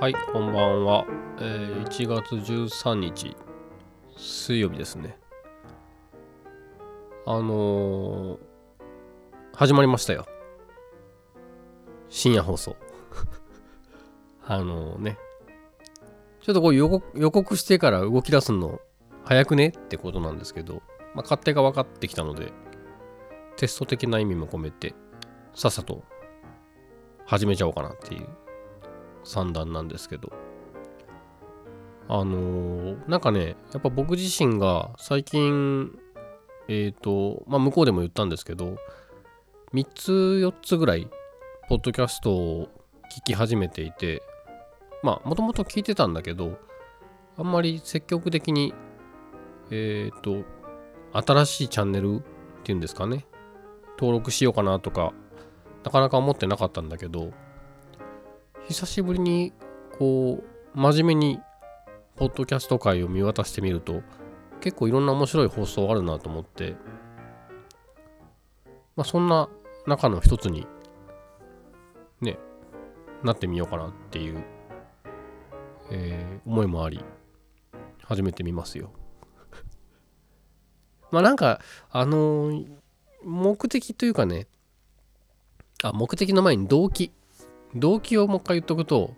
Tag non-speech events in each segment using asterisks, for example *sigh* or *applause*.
はい、こんばんは。えー1月13日、水曜日ですね。あのー始まりましたよ。深夜放送。*laughs* あのね、ちょっとこう予告予告してから動き出すの早くね？ってことなんですけど、まあ、勝手が分かってきたので、テスト的な意味も込めて、さっさと始めちゃおうかなっていう算段なんですけど。あのーなんかねやっぱ僕自身が最近えっ、とまあ向こうでも言ったんですけど3つ4つぐらいポッドキャストを聞き始めていてまあもともと聞いてたんだけどあんまり積極的にえっ、と新しいチャンネルっていうんですかね登録しようかなとかなかなか思ってなかったんだけど久しぶりにこう真面目にポッドキャスト界を見渡してみると結構いろんな面白い放送あるなと思ってまあそんな中の一つにねなってみようかなっていう、えー思いもあり始めてみますよ。*laughs* まあなんかあのー目的というかねあ目的の前に動機動機をもう一回言っとくと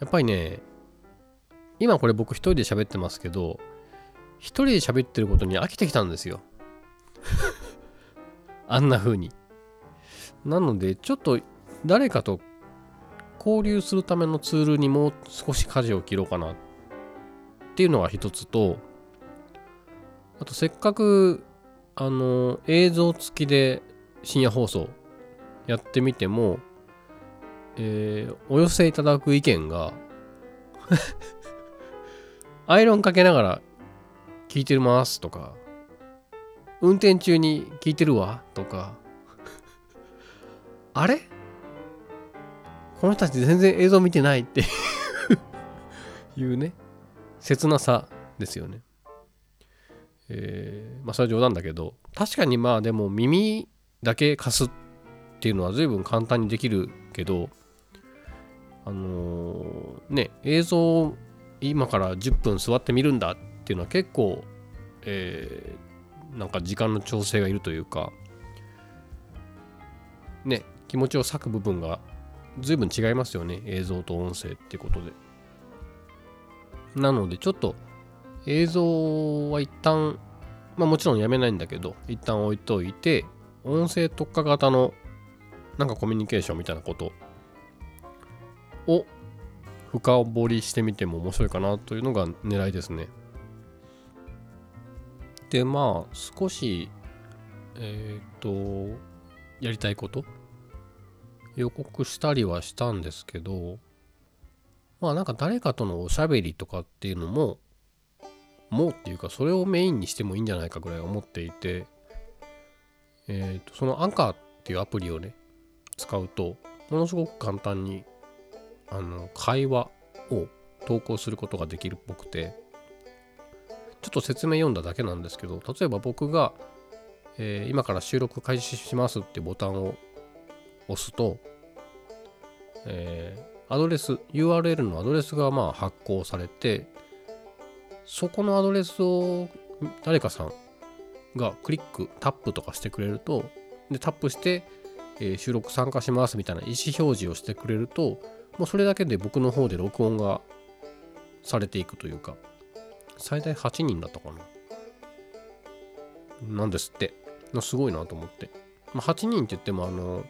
やっぱりね今これ僕一人で喋ってますけど一人で喋ってることに飽きてきたんですよ。*laughs* あんな風に。なのでちょっと誰かと交流するためのツールにもう少し舵を切ろうかなっていうのが一つとあとせっかくあの映像付きで深夜放送やってみても、えーお寄せいただく意見が *laughs* アイロンかけながら聞いてますとか運転中に聞いてるわとかあれ？この人たち全然映像見てないっていうね切なさですよね。えーまあそれは冗談だけど確かにまあでも耳だけ貸すっていうのは随分簡単にできるけどあのーね映像を今から10分座ってみるんだっていうのは結構、えーなんか時間の調整がいるというかね気持ちを割く部分が随分違いますよね映像と音声ってことで。なのでちょっと映像は一旦まあもちろんやめないんだけど一旦置いといて音声特化型のなんかコミュニケーションみたいなことを深掘りしてみても面白いかなというのが狙いですね。でまあ少しえっ、とやりたいこと予告したりはしたんですけどまあなんか誰かとのおしゃべりとかっていうのももうっていうかそれをメインにしてもいいんじゃないかぐらい思っていてえっ、とそのアンカーっていうアプリをね使うとものすごく簡単にあの会話を投稿することができるっぽくてちょっと説明読んだだけなんですけど例えば僕が、えー今から収録開始しますってボタンを押すと、えーアドレス URL のアドレスがまあ発行されてそこのアドレスを誰かさんがクリックタップとかしてくれるとでタップして、え収録参加しますみたいな意思表示をしてくれるともうそれだけで僕の方で録音がされていくというか最大8人だったかな。なんですって。すごいなと思って、まあ、8人って言ってもあの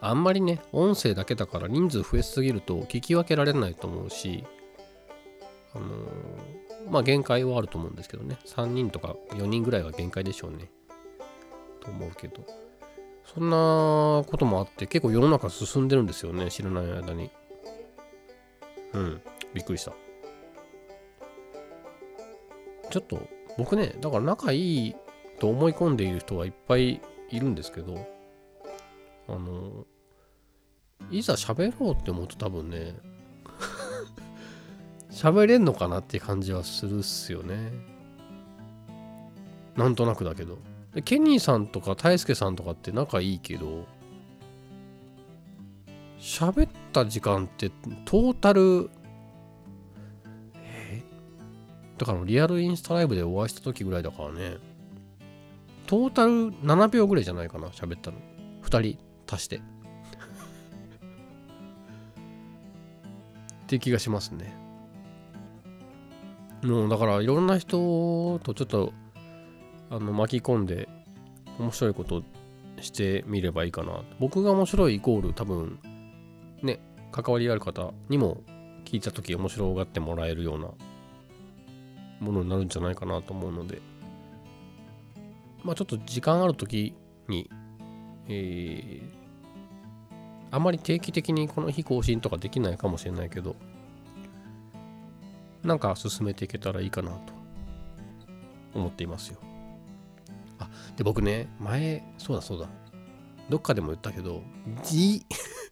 あんまりね音声だけだから人数増えすぎると聞き分けられないと思うしあのまあ限界はあると思うんですけどね。3人とか4人ぐらいは限界でしょうね。と思うけど。そんなこともあって結構世の中進んでるんですよね知らない間に。うんびっくりした。ちょっと僕ねだから仲いいと思い込んでいる人はいっぱいいるんですけどあのいざ喋ろうって思うと多分ね *laughs* 喋れんのかなって感じはするっすよね。なんとなくだけど。ケニーさんとか大輔さんとかって仲いいけど喋った時間ってトータルえ？だからリアルインスタライブでお会いした時ぐらいだからね。トータル7秒ぐらいじゃないかな喋ったの。2人足して。*laughs* って気がしますね。もうだからいろんな人とちょっとあの巻き込んで面白いことしてみればいいかな僕が面白いイコール多分ね関わりある方にも聞いた時面白がってもらえるようなものになるんじゃないかなと思うのでまあちょっと時間ある時にえー、あまり定期的にこの日更新とかできないかもしれないけどなんか進めていけたらいいかなと思っていますよ。で、僕ね、前、そうだそうだ。どっかでも言ったけど、D、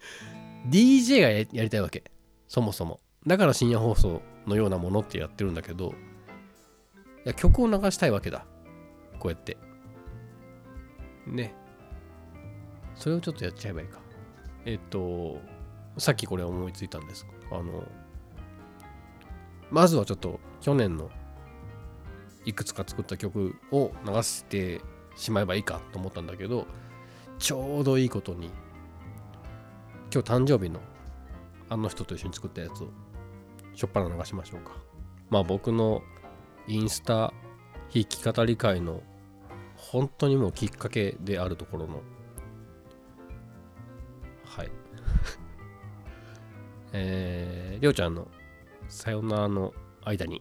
*laughs* DJ がやりたいわけ。そもそも。だから深夜放送のようなものってやってるんだけど、いや曲を流したいわけだ。こうやって。ね。それをちょっとやっちゃえばいいか。えっと、さっきこれ思いついたんです。あの、まずはちょっと去年のいくつか作った曲を流してしまえばいいかと思ったんだけどちょうどいいことに今日誕生日のあの人と一緒に作ったやつをしょっぱな流しましょうか。まあ僕のインスタ弾き語り会の本当にもうきっかけであるところのはい。*laughs* えー、りょうちゃんのさよならの間に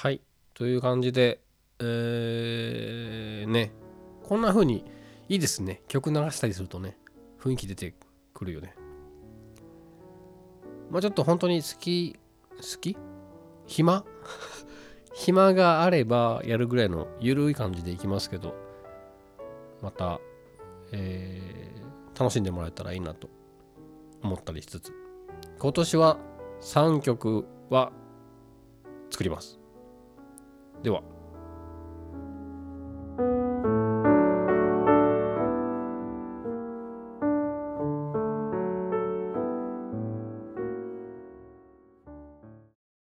はい。という感じでえー、ね。こんな風にいいですね。曲流したりするとね。雰囲気出てくるよね。まあちょっと本当に好き好き？暇？*laughs* 暇があればやるぐらいのゆるい感じでいきますけどまた、えー、楽しんでもらえたらいいなと思ったりしつつ。今年は3曲は作ります。では。